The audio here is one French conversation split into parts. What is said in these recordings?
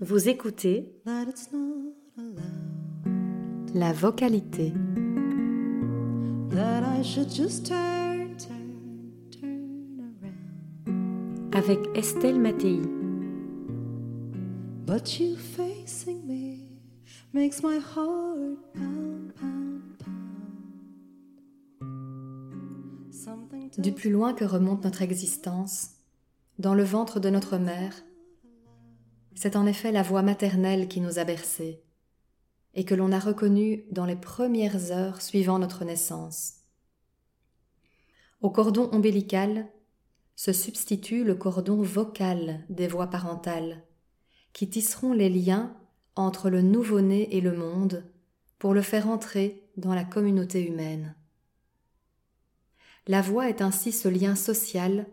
Vous écoutez that it's not allowed. la vocalité. That I should just turn, turn, turn around. avec Estelle Mattei. But you facing me makes my heart pound, pound, pound. Something Du plus loin que remonte notre existence, dans le ventre de notre mère, c'est en effet la voix maternelle qui nous a bercés et que l'on a reconnue dans les premières heures suivant notre naissance. Au cordon ombilical se substitue le cordon vocal des voix parentales, qui tisseront les liens entre le nouveau-né et le monde pour le faire entrer dans la communauté humaine. La voix est ainsi ce lien social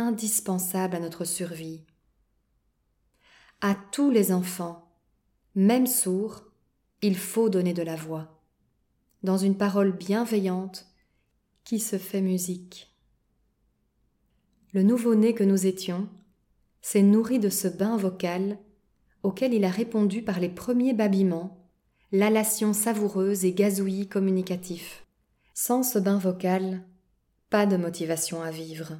indispensable à notre survie. À tous les enfants, même sourds, il faut donner de la voix, dans une parole bienveillante qui se fait musique. Le nouveau-né que nous étions s'est nourri de ce bain vocal auquel il a répondu par les premiers babillements, l'allation savoureuse et gazouillis communicatif. Sans ce bain vocal, pas de motivation à vivre.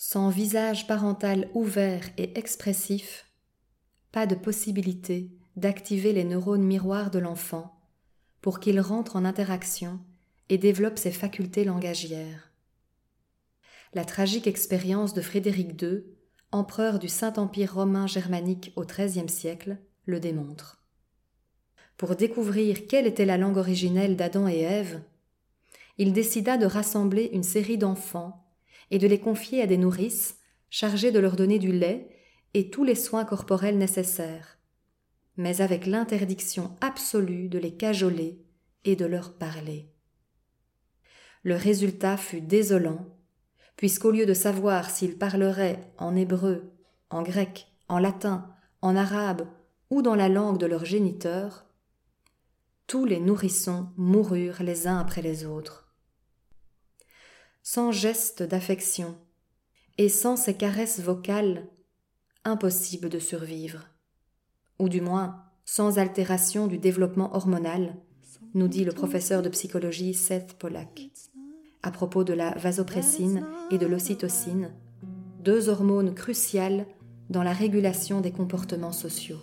Sans visage parental ouvert et expressif, pas de possibilité d'activer les neurones miroirs de l'enfant pour qu'il rentre en interaction et développe ses facultés langagières. La tragique expérience de Frédéric II, empereur du Saint-Empire romain germanique au XIIIe siècle, le démontre. Pour découvrir quelle était la langue originelle d'Adam et Ève, il décida de rassembler une série d'enfants et de les confier à des nourrices chargées de leur donner du lait et tous les soins corporels nécessaires, mais avec l'interdiction absolue de les cajoler et de leur parler. Le résultat fut désolant, puisqu'au lieu de savoir s'ils parleraient en hébreu, en grec, en latin, en arabe ou dans la langue de leur géniteur, tous les nourrissons moururent les uns après les autres. Sans geste d'affection et sans ces caresses vocales, impossible de survivre. Ou du moins, sans altération du développement hormonal, nous dit le professeur de psychologie Seth Pollack, à propos de la vasopressine et de l'ocytocine, deux hormones cruciales dans la régulation des comportements sociaux.